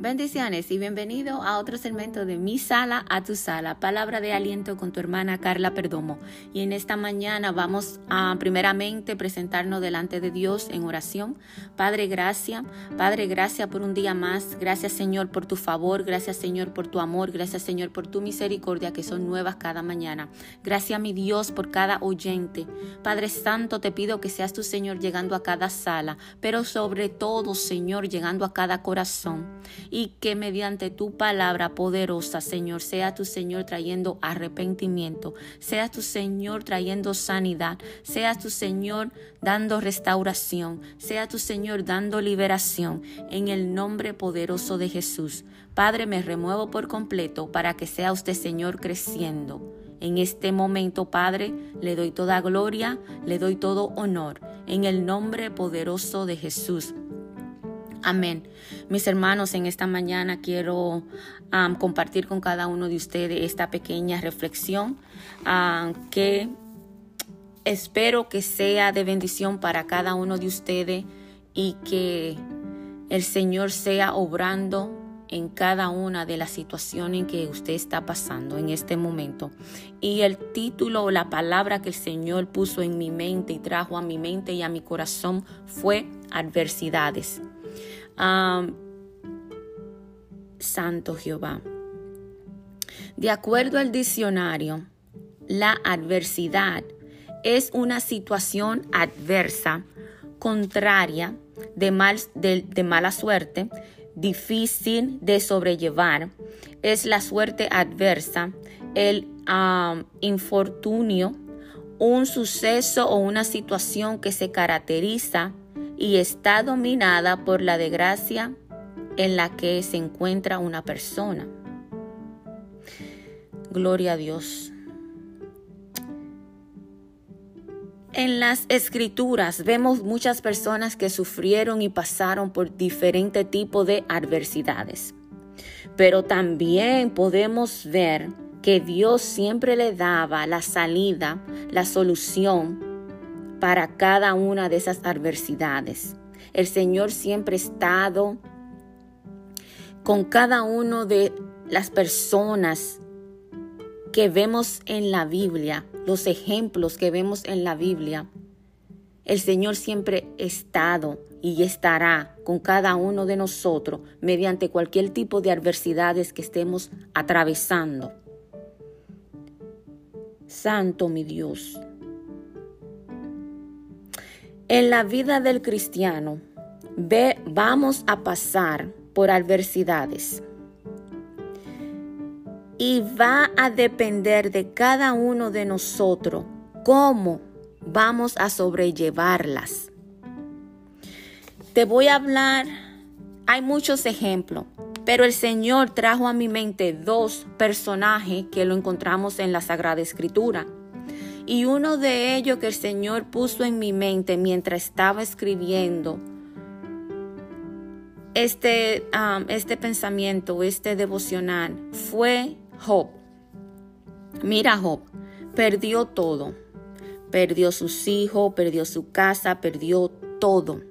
Bendiciones y bienvenido a otro segmento de Mi Sala a tu Sala, palabra de aliento con tu hermana Carla Perdomo. Y en esta mañana vamos a primeramente presentarnos delante de Dios en oración. Padre, gracias. Padre, gracias por un día más. Gracias Señor por tu favor. Gracias Señor por tu amor. Gracias Señor por tu misericordia que son nuevas cada mañana. Gracias mi Dios por cada oyente. Padre Santo, te pido que seas tu Señor llegando a cada sala, pero sobre todo Señor llegando a cada corazón y que mediante tu palabra poderosa, Señor, sea tu Señor trayendo arrepentimiento, sea tu Señor trayendo sanidad, sea tu Señor dando restauración, sea tu Señor dando liberación en el nombre poderoso de Jesús. Padre, me remuevo por completo para que sea usted, Señor, creciendo. En este momento, Padre, le doy toda gloria, le doy todo honor, en el nombre poderoso de Jesús. Amén. Mis hermanos, en esta mañana quiero compartir con cada uno de ustedes esta pequeña reflexión que espero que sea de bendición para cada uno de ustedes y que el Señor sea obrando en cada una de las situaciones que usted está pasando en este momento. Y el título o la palabra que el Señor puso en mi mente y trajo a mi mente y a mi corazón fue adversidades. Santo Jehová. De acuerdo al diccionario, la adversidad es una situación adversa, contraria, de, mal, de, mala suerte, difícil de sobrellevar. Es la suerte adversa, el infortunio, un suceso o una situación que se caracteriza y está dominada por la desgracia en la que se encuentra una persona. Gloria a Dios. En las escrituras vemos muchas personas que sufrieron y pasaron por diferentes tipos de adversidades. Pero también podemos ver que Dios siempre le daba la salida, la solución para cada una de esas adversidades. El Señor siempre ha estado con cada una de las personas que vemos en la Biblia, los ejemplos que vemos en la Biblia. El Señor siempre ha estado y estará con cada uno de nosotros mediante cualquier tipo de adversidades que estemos atravesando. Santo mi Dios. En la vida del cristiano ve, vamos a pasar por adversidades y va a depender de cada uno de nosotros cómo vamos a sobrellevarlas. Te voy a hablar, hay muchos ejemplos, pero el Señor trajo a mi mente dos personajes que lo encontramos en la Sagrada Escritura. Y uno de ellos que el Señor puso en mi mente mientras estaba escribiendo este, um, este pensamiento, este devocional, fue Job. Mira Job, perdió todo. Perdió sus hijos, perdió su casa, perdió todo.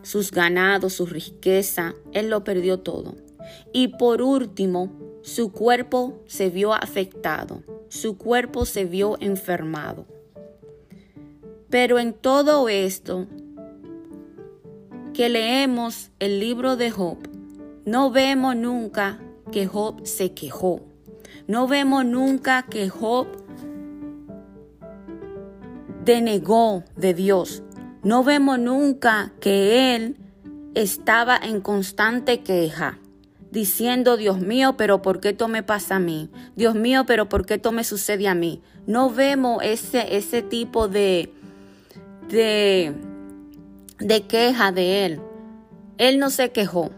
Sus ganados, su riqueza, él lo perdió todo. Y por último, su cuerpo se vio afectado su cuerpo se vio enfermado. Pero en todo esto que leemos el libro de Job, no vemos nunca que Job se quejó. No vemos nunca que Job denegó de Dios. No vemos nunca que él estaba en constante queja diciendo, Dios mío, pero ¿por qué esto me pasa a mí? Dios mío, pero ¿por qué esto me sucede a mí? No vemos ese, ese tipo de, de, de queja de él. Él no se quejó.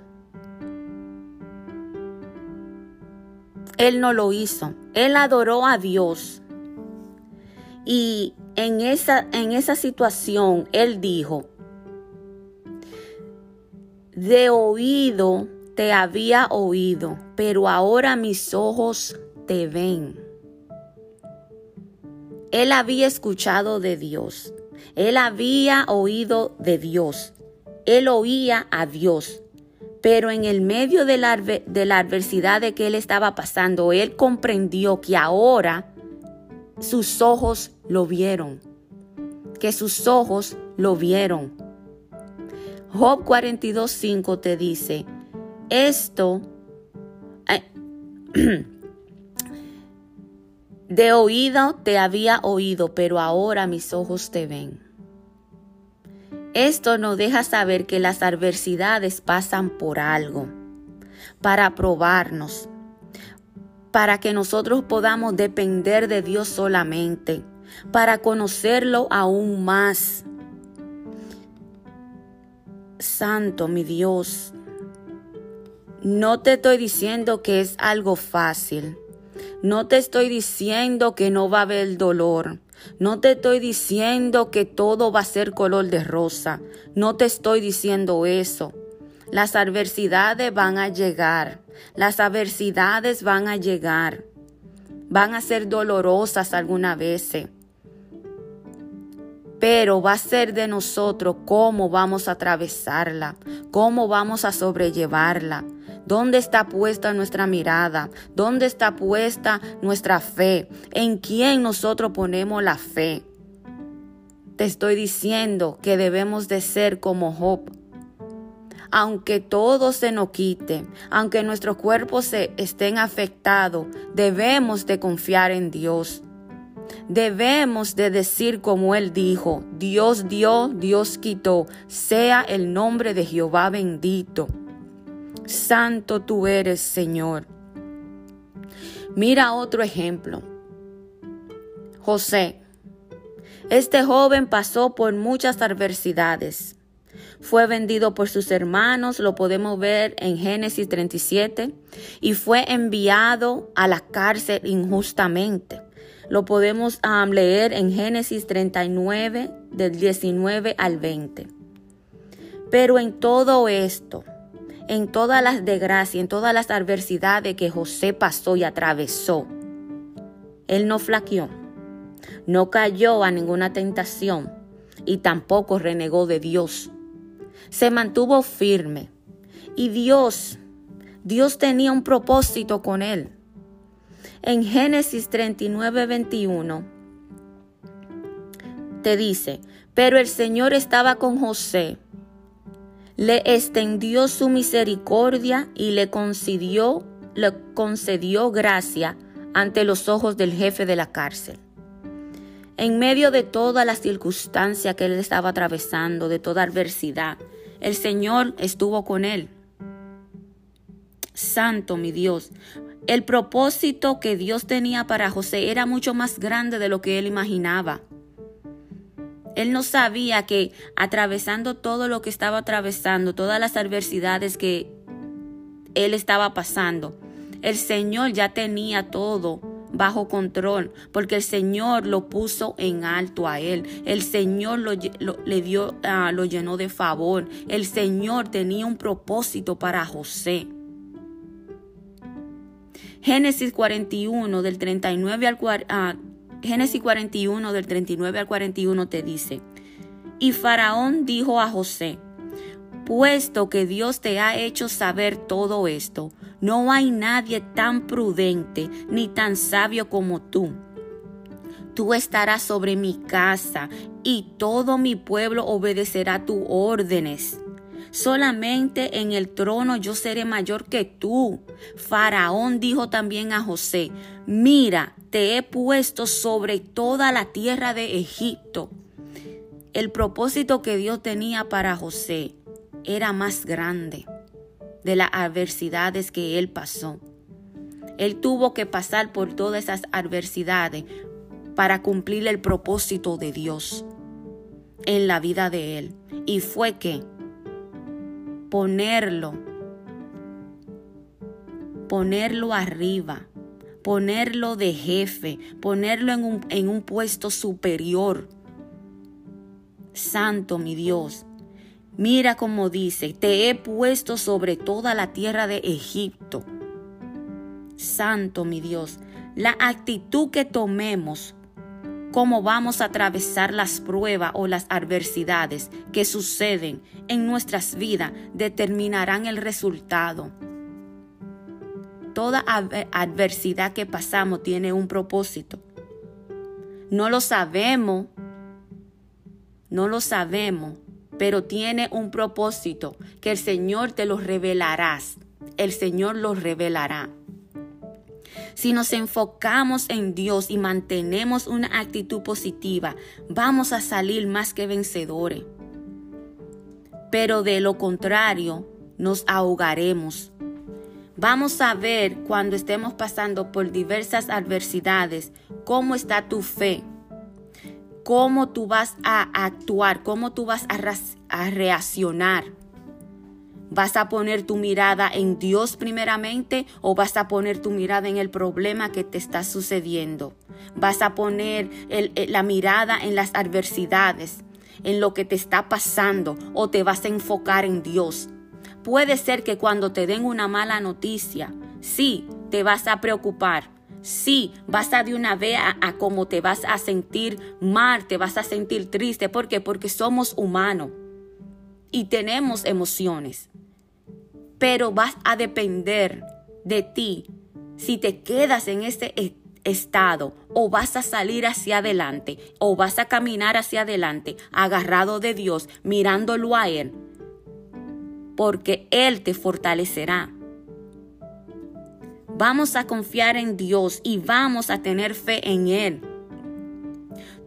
Él no lo hizo. Él adoró a Dios. Y en esa, en esa situación, él dijo, de oído te había oído, pero ahora mis ojos te ven. Él había escuchado de Dios. Él había oído de Dios. Él oía a Dios. Pero en el medio de la, de la adversidad de que él estaba pasando, él comprendió que ahora sus ojos lo vieron, que sus ojos lo vieron. Job 42.5 te dice, esto de oído te había oído, pero ahora mis ojos te ven. Esto nos deja saber que las adversidades pasan por algo, para probarnos, para que nosotros podamos depender de Dios solamente, para conocerlo aún más. Santo, mi Dios, no te estoy diciendo que es algo fácil. No te estoy diciendo que no va a haber dolor. No te estoy diciendo que todo va a ser color de rosa. No te estoy diciendo eso. Las adversidades van a llegar. Las adversidades van a llegar. Van a ser dolorosas algunas veces. Pero va a ser de nosotros cómo vamos a atravesarla, cómo vamos a sobrellevarla. ¿Dónde está puesta nuestra mirada? ¿Dónde está puesta nuestra fe? ¿En quién nosotros ponemos la fe? Te estoy diciendo que debemos de ser como Job. Aunque todo se nos quite, aunque nuestros cuerpos se estén afectados, debemos de confiar en Dios. Debemos de decir como él dijo, Dios dio, Dios quitó, sea el nombre de Jehová bendito. Santo tú eres, Señor. Mira otro ejemplo. José. Este joven pasó por muchas adversidades. Fue vendido por sus hermanos, lo podemos ver en Génesis 37, y fue enviado a la cárcel injustamente. Lo podemos um, leer en Génesis 39, del 19 al 20. Pero en todo esto, en todas las desgracias, en todas las adversidades que José pasó y atravesó, él no flaqueó, no cayó a ninguna tentación y tampoco renegó de Dios. Se mantuvo firme y Dios, Dios tenía un propósito con él. En Génesis 39, 21 te dice, pero el Señor estaba con José le extendió su misericordia y le concedió, le concedió gracia ante los ojos del jefe de la cárcel. En medio de toda la circunstancia que él estaba atravesando, de toda adversidad, el Señor estuvo con él. Santo mi Dios, el propósito que Dios tenía para José era mucho más grande de lo que él imaginaba. Él no sabía que atravesando todo lo que estaba atravesando, todas las adversidades que él estaba pasando, el Señor ya tenía todo bajo control, porque el Señor lo puso en alto a él. El Señor lo, le dio, ah, lo llenó de favor. El Señor tenía un propósito para José. Génesis 41 del 39 al 40 Génesis 41 del 39 al 41 te dice, y Faraón dijo a José, puesto que Dios te ha hecho saber todo esto, no hay nadie tan prudente ni tan sabio como tú. Tú estarás sobre mi casa y todo mi pueblo obedecerá tus órdenes. Solamente en el trono yo seré mayor que tú. Faraón dijo también a José, mira, te he puesto sobre toda la tierra de Egipto. El propósito que Dios tenía para José era más grande de las adversidades que él pasó. Él tuvo que pasar por todas esas adversidades para cumplir el propósito de Dios en la vida de él. Y fue que ponerlo, ponerlo arriba, ponerlo de jefe, ponerlo en un, en un puesto superior. Santo mi Dios, mira como dice, te he puesto sobre toda la tierra de Egipto. Santo mi Dios, la actitud que tomemos cómo vamos a atravesar las pruebas o las adversidades que suceden en nuestras vidas determinarán el resultado. Toda adversidad que pasamos tiene un propósito. No lo sabemos, no lo sabemos, pero tiene un propósito que el Señor te lo revelará. El Señor lo revelará. Si nos enfocamos en Dios y mantenemos una actitud positiva, vamos a salir más que vencedores. Pero de lo contrario, nos ahogaremos. Vamos a ver cuando estemos pasando por diversas adversidades cómo está tu fe, cómo tú vas a actuar, cómo tú vas a, reaccionar. ¿Vas a poner tu mirada en Dios primeramente o vas a poner tu mirada en el problema que te está sucediendo? ¿Vas a poner la mirada en las adversidades, en lo que te está pasando o te vas a enfocar en Dios? Puede ser que cuando te den una mala noticia, sí, te vas a preocupar, Sí, vas a de una vez a, a, cómo te vas a sentir mal, te vas a sentir triste. ¿Por qué? Porque somos humanos y tenemos emociones pero vas a depender de ti si te quedas en ese e-, estado o vas a salir hacia adelante o vas a caminar hacia adelante agarrado de Dios, mirándolo a Él, porque Él te fortalecerá. Vamos a confiar en Dios y vamos a tener fe en Él.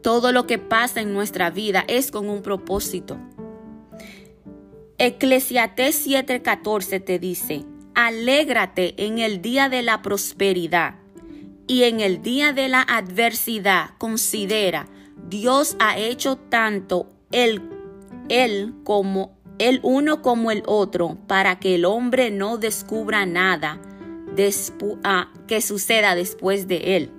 Todo lo que pasa en nuestra vida es con un propósito. Eclesiastés 7:14 te dice, alégrate en el día de la prosperidad y en el día de la adversidad. Considera, Dios ha hecho tanto el, como el uno como el otro para que el hombre no descubra nada ah, que suceda después de él.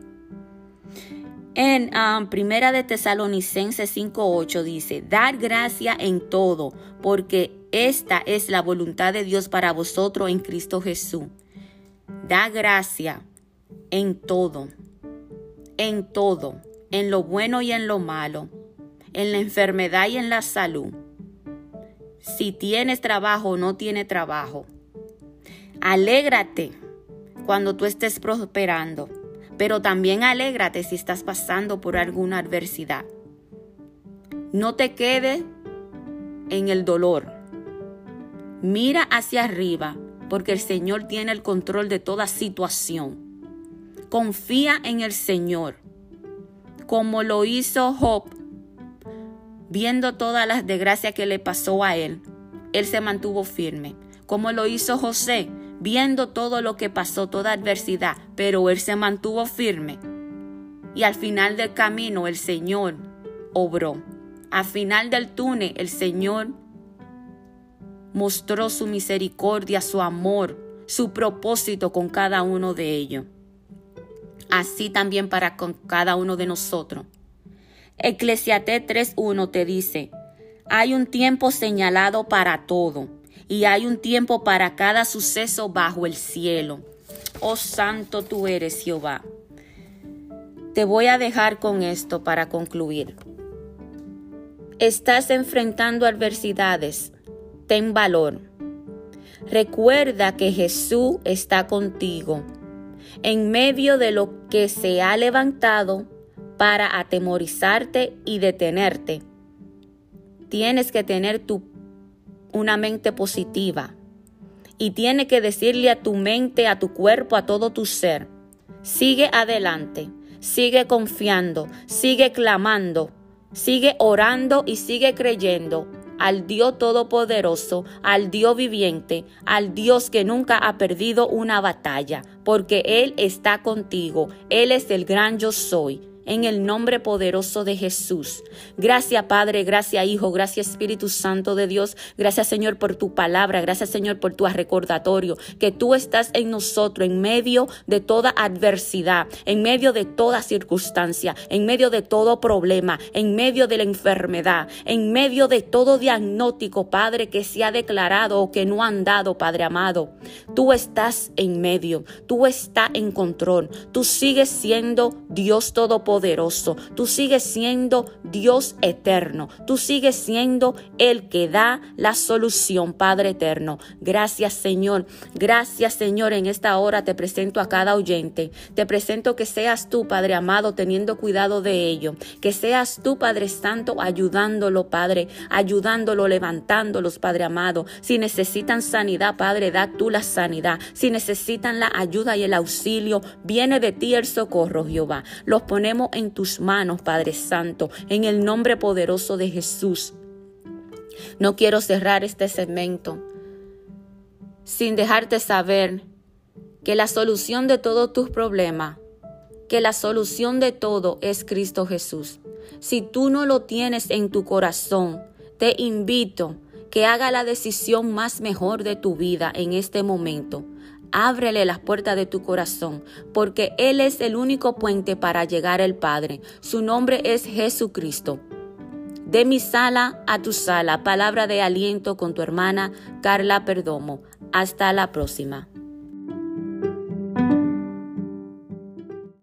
En um, Primera de Tesalonicenses 5:8 dice, dar gracia en todo, porque esta es la voluntad de Dios para vosotros en Cristo Jesús. Da gracia en todo, en todo, en lo bueno y en lo malo, en la enfermedad y en la salud. Si tienes trabajo o no tienes trabajo. Alégrate cuando tú estés prosperando, pero también alégrate si estás pasando por alguna adversidad. No te quedes en el dolor Mira hacia arriba, porque el Señor tiene el control de toda situación. Confía en el Señor, como lo hizo Job, viendo todas las desgracias que le pasó a él. Él se mantuvo firme, como lo hizo José, viendo todo lo que pasó, toda adversidad, pero él se mantuvo firme. Y al final del camino el Señor obró. Al final del túnel el Señor mostró su misericordia, su amor, su propósito con cada uno de ellos. Así también para con cada uno de nosotros. Eclesiastés 3.1 te dice, hay un tiempo señalado para todo y hay un tiempo para cada suceso bajo el cielo. Oh santo tú eres Jehová. Te voy a dejar con esto para concluir. Estás enfrentando adversidades, ten valor. Recuerda que Jesús está contigo en medio de lo que se ha levantado para atemorizarte y detenerte. Tienes que tener tu, una mente positiva y tienes que decirle a tu mente, a tu cuerpo, a todo tu ser, sigue adelante, sigue confiando, sigue clamando, sigue orando y sigue creyendo al Dios Todopoderoso, al Dios viviente, al Dios que nunca ha perdido una batalla, porque Él está contigo, Él es el gran yo soy en el nombre poderoso de Jesús. Gracias Padre, gracias Hijo, gracias Espíritu Santo de Dios. Gracias Señor por tu palabra, gracias Señor por tu recordatorio, que tú estás en nosotros en medio de toda adversidad, en medio de toda circunstancia, en medio de todo problema, en medio de la enfermedad, en medio de todo diagnóstico, Padre, que se ha declarado o que no han dado, Padre amado. Tú estás en medio, tú estás en control, tú sigues siendo Dios Todopoderoso Tú sigues siendo Dios eterno. Tú sigues siendo el que da la solución, Padre eterno. Gracias, Señor. Gracias, Señor. En esta hora te presento a cada oyente. Te presento que seas tú, Padre amado, teniendo cuidado de ello. Que seas tú, Padre Santo, ayudándolo, Padre, ayudándolo, levantándolos, Padre amado. Si necesitan sanidad, Padre, da tú la sanidad. Si necesitan la ayuda y el auxilio, viene de ti el socorro, Jehová. Los ponemos en tus manos, Padre Santo, en el nombre poderoso de Jesús. No quiero cerrar este segmento sin dejarte saber que la solución de todos tus problemas, que la solución de todo es Cristo Jesús. Si tú no lo tienes en tu corazón, te invito que haga la decisión más mejor de tu vida en este momento. Ábrele las puertas de tu corazón, porque Él es el único puente para llegar al Padre. Su nombre es Jesucristo. De mi sala a tu sala, palabra de aliento con tu hermana Carla Perdomo. Hasta la próxima.